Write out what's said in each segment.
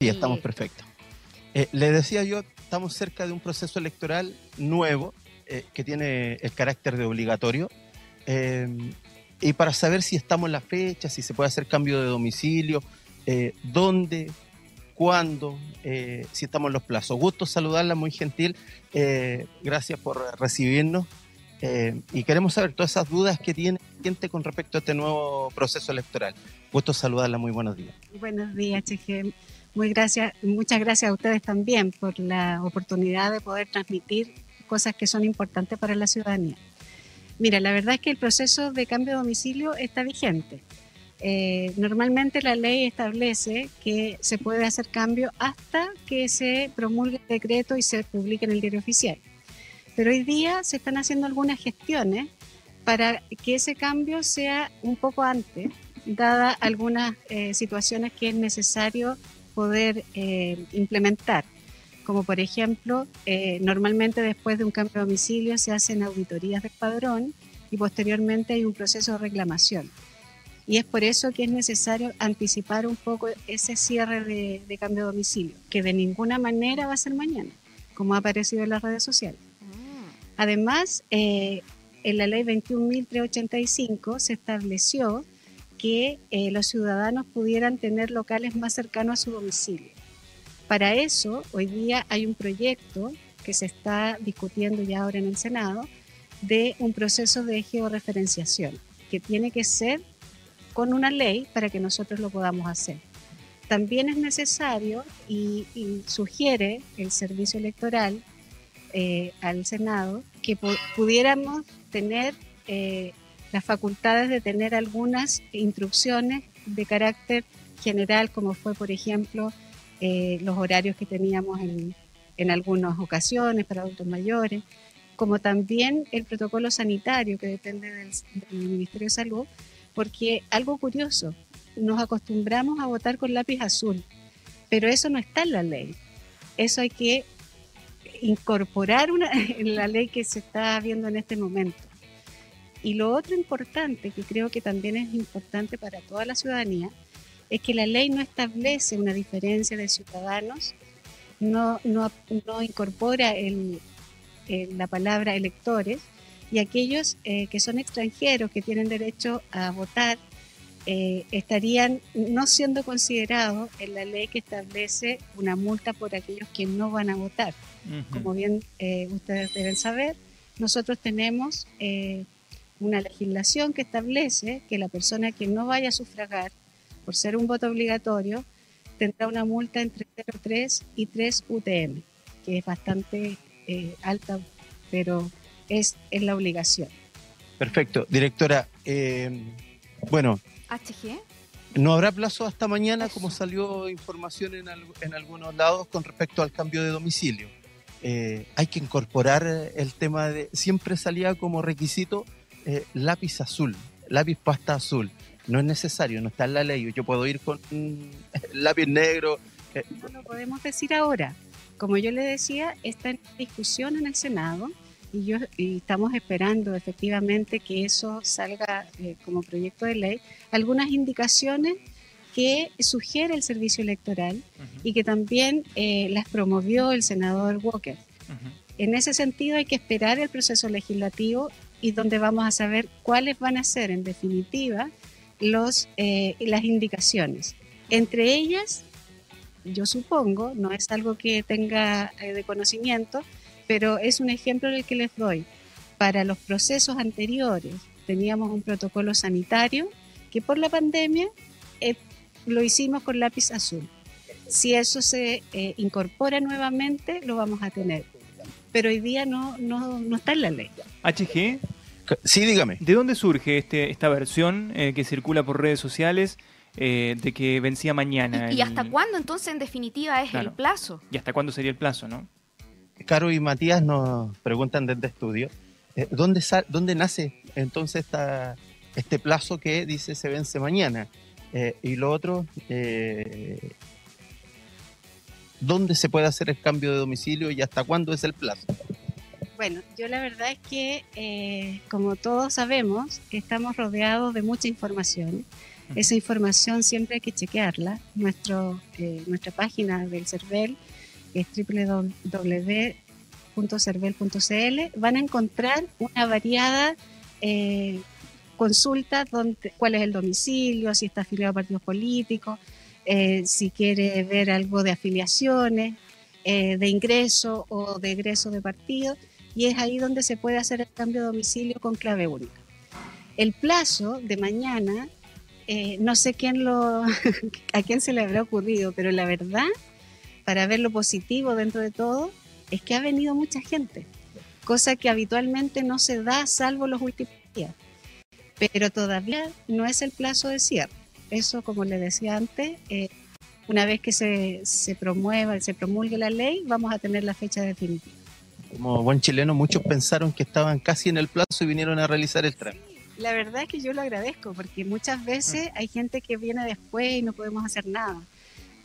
Sí, estamos perfectos. Eh, le decía yo, estamos cerca de un proceso electoral nuevo eh, que tiene el carácter de obligatorio. Eh, y para saber si estamos en la fecha, si se puede hacer cambio de domicilio, dónde, cuándo, si estamos en los plazos. Gusto saludarla, muy gentil. gracias por recibirnos. y queremos saber todas esas dudas que tiene gente con respecto a este nuevo proceso electoral. Gusto saludarla, muy buenos días. Buenos días, Cheje. Muy gracias, muchas gracias a ustedes también por la oportunidad de poder transmitir cosas que son importantes para la ciudadanía. Mira, la verdad es que el proceso de cambio de domicilio está vigente. Eh, normalmente la ley establece que se puede hacer cambio hasta que se promulgue el decreto y se publique en el diario oficial. Pero hoy día se están haciendo algunas gestiones para que ese cambio sea un poco antes, dada algunas eh, situaciones que es necesario poder eh, implementar. Como por ejemplo, eh, normalmente después de un cambio de domicilio se hacen auditorías del padrón y posteriormente hay un proceso de reclamación. Y es por eso que es necesario anticipar un poco ese cierre de, cambio de domicilio, que de ninguna manera va a ser mañana, como ha aparecido en las redes sociales. Mm. Además, eh, en la ley 21.385 se estableció que eh, los ciudadanos pudieran tener locales más cercanos a su domicilio. Para eso, hoy día hay un proyecto que se está discutiendo ya ahora en el Senado de un proceso de georreferenciación, que tiene que ser con una ley para que nosotros lo podamos hacer. También es necesario y, sugiere el servicio electoral eh, al Senado que pudiéramos tener eh, las facultades de tener algunas instrucciones de carácter general, como fue, por ejemplo, eh, los horarios que teníamos en, en algunas ocasiones para adultos mayores, como también el protocolo sanitario que depende del, Ministerio de Salud, porque algo curioso, nos acostumbramos a votar con lápiz azul, pero eso no está en la ley. Eso hay que incorporar una, en la ley que se está viendo en este momento. Y lo otro importante, que creo que también es importante para toda la ciudadanía, es que la ley no establece una diferencia de ciudadanos, no, no, no incorpora el, la palabra electores y aquellos eh, que son extranjeros, que tienen derecho a votar, eh, estarían no siendo considerados en la ley que establece una multa por aquellos que no van a votar. Como bien eh, ustedes deben saber, nosotros tenemos una legislación que establece que la persona que no vaya a sufragar por ser un voto obligatorio tendrá una multa entre 0,3 y 3 UTM, que es bastante eh, alta, pero es, es la obligación. Perfecto. Directora, eh, bueno. HG. No habrá plazo hasta mañana, como salió información en, en, algunos lados con respecto al cambio de domicilio. Eh, hay que incorporar el tema de, siempre salía como requisito eh, lápiz azul, lápiz pasta azul. No es necesario, no está en la ley. Yo puedo ir con lápiz negro. Eh. No lo podemos decir ahora. Como yo le decía, está en discusión en el Senado y, yo, estamos esperando efectivamente que eso salga eh, como proyecto de ley. Algunas indicaciones que sugiere el servicio electoral y que también las promovió el senador Walker. En ese sentido hay que esperar el proceso legislativo y donde vamos a saber cuáles van a ser en definitiva los, eh, las indicaciones. Entre ellas, yo supongo, no es algo que tenga eh, de conocimiento, pero es un ejemplo el que les doy. Para los procesos anteriores teníamos un protocolo sanitario que por la pandemia eh, lo hicimos con lápiz azul. Si eso se incorpora nuevamente, lo vamos a tener pero hoy día no, no, no está en la ley. HG. Sí, dígame. ¿De dónde surge este, esta versión eh, que circula por redes sociales eh, de que vencía mañana? ¿Y, hasta cuándo entonces en definitiva es el plazo? ¿Y hasta cuándo sería el plazo, no? Caro y Matías nos preguntan desde estudio, eh, ¿dónde, ¿dónde nace entonces esta, este plazo que dice se vence mañana? y lo otro, ¿dónde se puede hacer el cambio de domicilio y hasta cuándo es el plazo? Bueno, yo la verdad es que, eh, como todos sabemos, estamos rodeados de mucha información Esa información siempre hay que chequearla. Nuestro, eh, nuestra página del CERVEL es www.cervel.cl. Van a encontrar una variada eh, consulta donde, cuál es el domicilio, si está afiliado a partidos políticos, eh, si quiere ver algo de afiliaciones, eh, de ingreso o de egreso de partido, y es ahí donde se puede hacer el cambio de domicilio con clave única. El plazo de mañana, eh, no sé quién lo, a quién se le habrá ocurrido, pero la verdad, para ver lo positivo dentro de todo, es que ha venido mucha gente, cosa que habitualmente no se da salvo los últimos días. Pero todavía no es el plazo de cierre. Eso, como le decía antes, eh, una vez que se, se promueva, se promulgue la ley, vamos a tener la fecha definitiva. Como buen chileno, muchos pensaron que estaban casi en el plazo y vinieron a realizar el trámite. La verdad es que yo lo agradezco, porque muchas veces hay gente que viene después y no podemos hacer nada.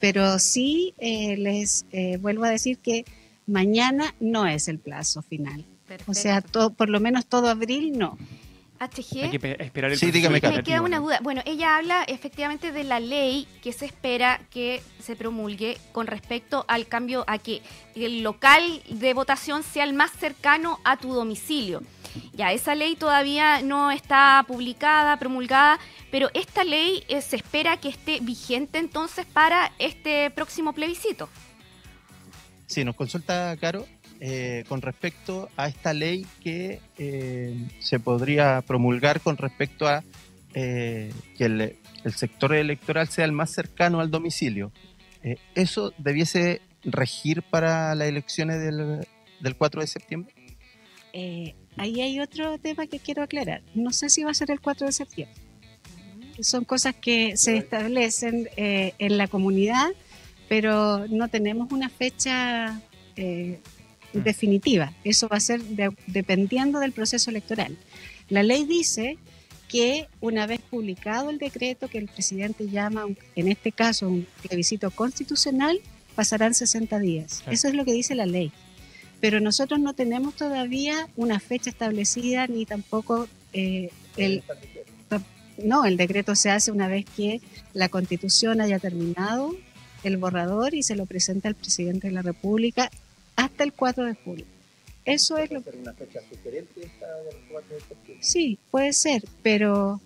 Pero sí eh, les eh, vuelvo a decir que mañana no es el plazo final. O sea, todo, por lo menos todo abril no. HG. Hay que esperar el Sí, dígame, Me queda una duda. Bueno, ella habla efectivamente de la ley que se espera que se promulgue con respecto al cambio a que el local de votación sea el más cercano a tu domicilio. Ya, esa ley todavía no está publicada, promulgada, pero esta ley eh, se espera que esté vigente entonces para este próximo plebiscito. Sí, nos consulta Caro eh, con respecto a esta ley que eh, se podría promulgar con respecto a eh, que el, el sector electoral sea el más cercano al domicilio. ¿Eso debiese regir para las elecciones del, del 4 de septiembre? Ahí hay otro tema que quiero aclarar. No sé si va a ser el 4 de septiembre. Son cosas que se establecen en la comunidad, pero no tenemos una fecha eh, definitiva. Eso va a ser de- dependiendo del proceso electoral. La ley dice que una vez publicado el decreto que el presidente llama, en este caso, un plebiscito constitucional, pasarán 60 días. Claro. Eso es lo que dice la ley. Pero nosotros no tenemos todavía una fecha establecida ni tampoco eh, el... No, el decreto se hace una vez que la constitución haya terminado el borrador y se lo presenta al presidente de la República hasta el 4 de julio. Eso es lo que... una fecha sugerente esta del 4 de septiembre? Sí, puede ser, pero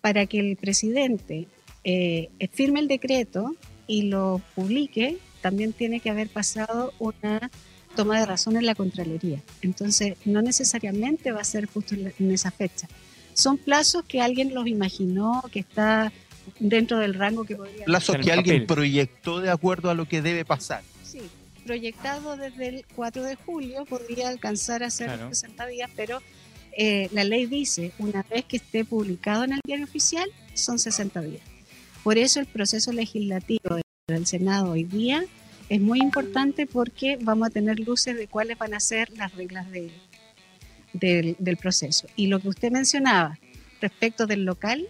para que el presidente eh, firme el decreto y lo publique, también tiene que haber pasado una toma de razón en la Contraloría. Entonces, no necesariamente va a ser justo en esa fecha. Son plazos que alguien los imaginó, que está dentro del rango que podría... Plazos que alguien papel. proyectó de acuerdo a lo que debe pasar. Proyectado desde el 4 de julio podría alcanzar a ser Claro. 60 días, pero eh, la ley dice, una vez que esté publicado en el diario oficial, son 60 días. Por eso el proceso legislativo del Senado hoy día es muy importante porque vamos a tener luces de cuáles van a ser las reglas de- del, del proceso. Y lo que usted mencionaba respecto del local,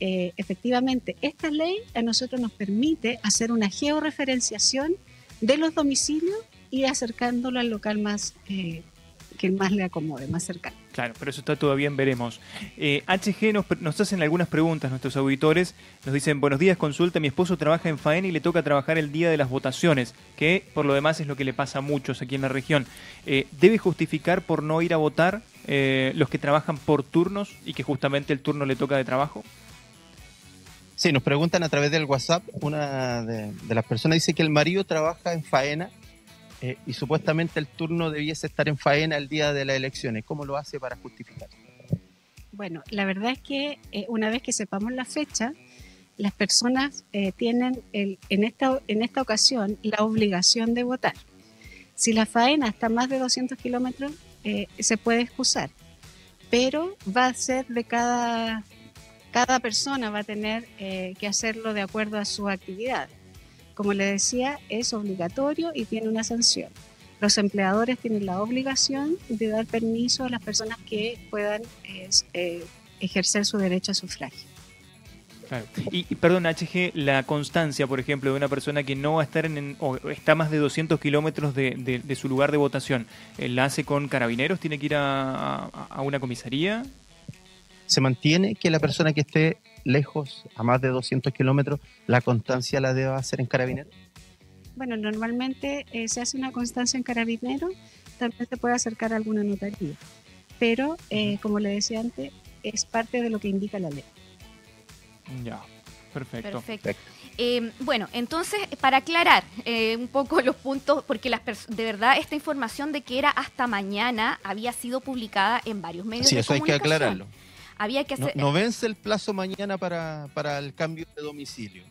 eh, efectivamente, esta ley a nosotros nos permite hacer una georreferenciación de los domicilios y acercándolo al local más eh, que más le acomode, más cercano. Claro, pero eso está todavía veremos. Eh, HG nos, nos hacen algunas preguntas nuestros auditores. Nos dicen, buenos días, consulta, mi esposo trabaja en faena y le toca trabajar el día de las votaciones, que por lo demás es lo que le pasa a muchos aquí en la región. Eh, ¿Debe justificar por no ir a votar eh, los que trabajan por turnos y que justamente el turno le toca de trabajo? Sí, nos preguntan a través del WhatsApp, una de, las personas dice que el marido trabaja en faena eh, y supuestamente el turno debiese estar en faena el día de las elecciones. ¿Cómo lo hace para justificar? Bueno, la verdad es que eh, una vez que sepamos la fecha, las personas eh, tienen el- en, esta, en esta ocasión la obligación de votar. Si la faena está más de 200 kilómetros, se puede excusar, pero va a ser de cada, cada persona va a tener eh, que hacerlo de acuerdo a su actividad. Como le decía, es obligatorio y tiene una sanción. Los empleadores tienen la obligación de dar permiso a las personas que puedan eh, ejercer su derecho a sufragio. Y, y, perdón, HG, la constancia, por ejemplo, de una persona que no va a estar en, o está más de 200 kilómetros de, de- su lugar de votación, eh, ¿la hace con carabineros? ¿Tiene que ir a una comisaría? Se mantiene que la persona que esté lejos, a más de 200 kilómetros, la constancia la deba hacer en carabinero? Bueno, normalmente eh, se hace una constancia en carabinero, también se puede acercar a alguna notaría, pero eh, como le decía antes, es parte de lo que indica la ley. Ya, perfecto. Perfecto. Eh, bueno, entonces, para aclarar eh, un poco los puntos, porque las de verdad esta información de que era hasta mañana había sido publicada en varios medios Sí, de eso hay que aclararlo. Había que No, hacer... no vence el plazo mañana para, para el cambio de domicilio.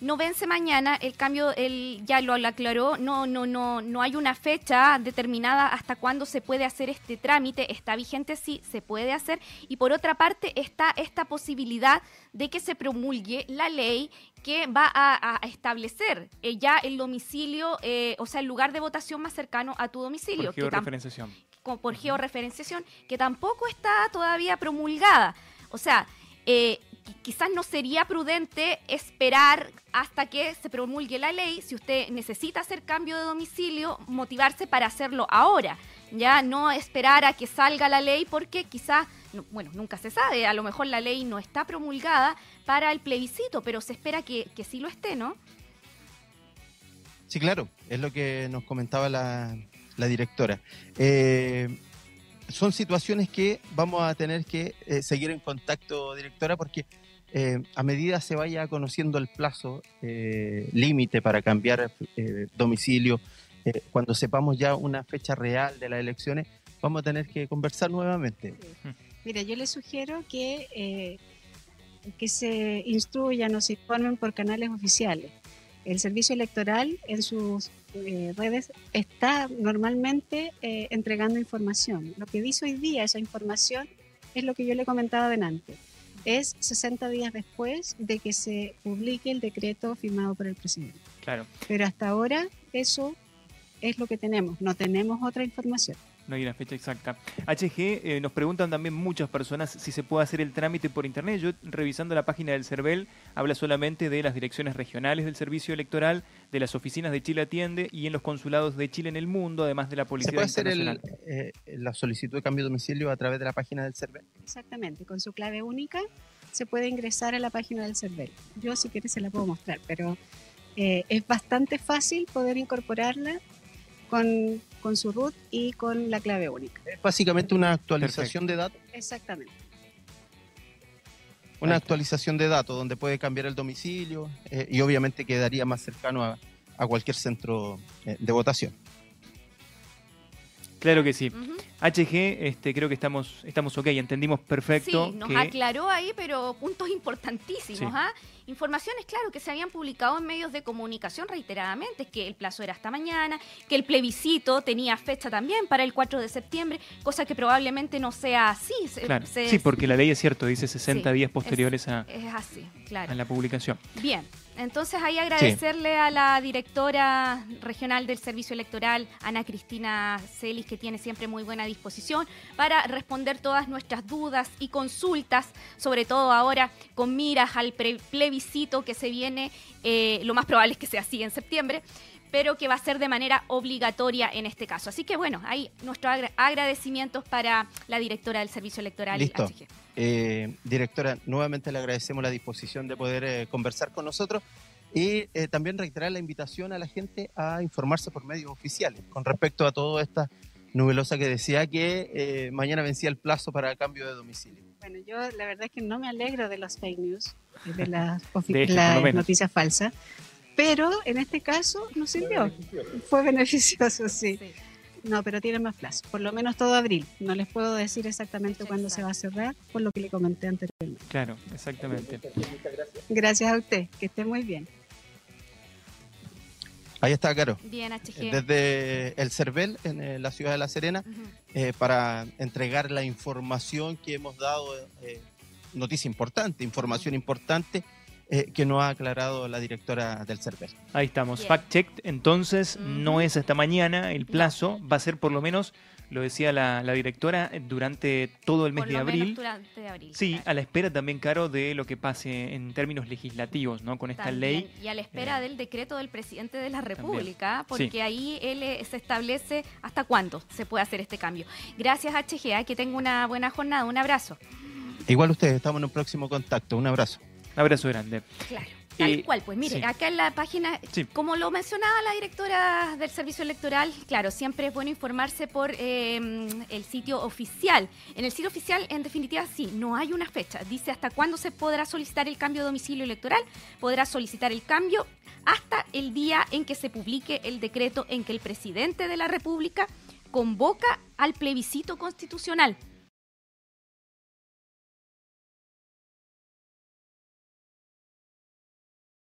no vence mañana, el cambio el, ya lo aclaró, no, no, no, no hay una fecha determinada hasta cuándo se puede hacer este trámite, está vigente, sí, se puede hacer, y por otra parte está esta posibilidad de que se promulgue la ley que va a, a establecer eh, ya el domicilio, eh, o sea, el lugar de votación más cercano a tu domicilio. Por que tam- georreferenciación. Como por georreferenciación, que tampoco está todavía promulgada. O sea, eh, qui- quizás no sería prudente esperar hasta que se promulgue la ley. Si usted necesita hacer cambio de domicilio, motivarse para hacerlo ahora. Ya no esperar a que salga la ley porque quizás, no- bueno, nunca se sabe, a lo mejor la ley no está promulgada para el plebiscito, pero se espera que, que sí lo esté, ¿no? Sí, claro, es lo que nos comentaba la, la directora. Eh, son situaciones que vamos a tener que eh, seguir en contacto, directora, porque eh, a medida se vaya conociendo el plazo límite para cambiar domicilio, cuando sepamos ya una fecha real de las elecciones, vamos a tener que conversar nuevamente. Mira, yo les sugiero que, que se instruyan o se informen por canales oficiales. El servicio electoral en sus eh, redes está normalmente eh, entregando información. Lo que dice hoy día esa información es lo que yo le comentaba adelante. Es 60 días después de que se publique el decreto firmado por el presidente. Claro. Pero hasta ahora eso es lo que tenemos. No tenemos otra información. No hay una fecha exacta. HG, eh, nos preguntan también muchas personas si se puede hacer el trámite por internet. Yo, revisando la página del CERVEL, habla solamente de las direcciones regionales del servicio electoral, de las oficinas de Chile Atiende y en los consulados de Chile en el mundo, además de la ¿Se Policía puede hacer el, eh, la solicitud de cambio de domicilio a través de la página del CERVEL? Exactamente, con su clave única se puede ingresar a la página del CERVEL. Yo si quieres se la puedo mostrar, pero eh, es bastante fácil poder incorporarla con, con su root y con la clave única. Es básicamente una actualización de datos. Exactamente. Una actualización de datos donde puede cambiar el domicilio eh, y obviamente quedaría más cercano a, a cualquier centro eh, de votación. Claro que sí. HG, este, creo que estamos, estamos ok, entendimos perfecto Sí, nos que aclaró ahí, pero puntos importantísimos. Sí. ¿ah? Informaciones, claro, que se habían publicado en medios de comunicación reiteradamente, que el plazo era hasta mañana, que el plebiscito tenía fecha también para el 4 de septiembre, cosa que probablemente no sea así. se- Claro. se- Sí, porque la ley es cierto, dice 60 Sí, días posteriores a, Es así, claro. a la publicación. Bien, entonces ahí agradecerle a la directora regional del Servicio Electoral, Ana Cristina Celis, que tiene siempre muy buena disposición para responder todas nuestras dudas y consultas, sobre todo ahora con miras al plebiscito que se viene, eh, lo más probable es que sea así en septiembre pero que va a ser de manera obligatoria en este caso. Así que bueno, ahí nuestros agra- agradecimientos para la directora del Servicio Electoral Listo. Eh, directora, nuevamente le agradecemos la disposición de poder eh, conversar con nosotros y eh, también reiterar la invitación a la gente a informarse por medios oficiales con respecto a toda esta nubelosa que decía que eh, mañana vencía el plazo para el cambio de domicilio. Bueno, yo la verdad es que no me alegro de los fake news, de las, las menos. noticias falsas, pero en este caso nos sirvió. Fue beneficioso, sí. Sí. No, pero tiene más plazo, por lo menos todo abril. No les puedo decir exactamente cuándo se va a cerrar, por lo que le comenté anteriormente. Claro, exactamente. Gracias a usted, que esté muy bien. Ahí está, Caro. Bien, HG. Desde el CERVEL en eh, la ciudad de La Serena eh, para entregar la información que hemos dado, eh, noticia importante, información importante eh, que nos ha aclarado la directora del CERVEL. Ahí estamos. Bien. Fact checked, entonces no es hasta mañana el plazo, va a ser por lo menos lo decía la, la directora, durante todo el mes Por de menos abril. durante abril, Sí, claro. a la espera también, Caro, de lo que pase en términos legislativos, ¿no? Con esta También, ley. Y a la espera eh, del decreto del presidente de la República, porque Sí. ahí él eh, se establece hasta cuándo se puede hacer este cambio. Gracias, HGA, que tenga una buena jornada. Un abrazo. Igual ustedes, estamos en un próximo contacto. Un abrazo. Un abrazo grande. Claro. Tal Eh, cual, pues mire, sí. acá en la página, Sí. como lo mencionaba la directora del Servicio Electoral, claro, siempre es bueno informarse por eh, el sitio oficial. En el sitio oficial, en definitiva, sí, no hay una fecha. Dice hasta cuándo se podrá solicitar el cambio de domicilio electoral. Podrá solicitar el cambio hasta el día en que se publique el decreto en que el presidente de la República convoca al plebiscito constitucional.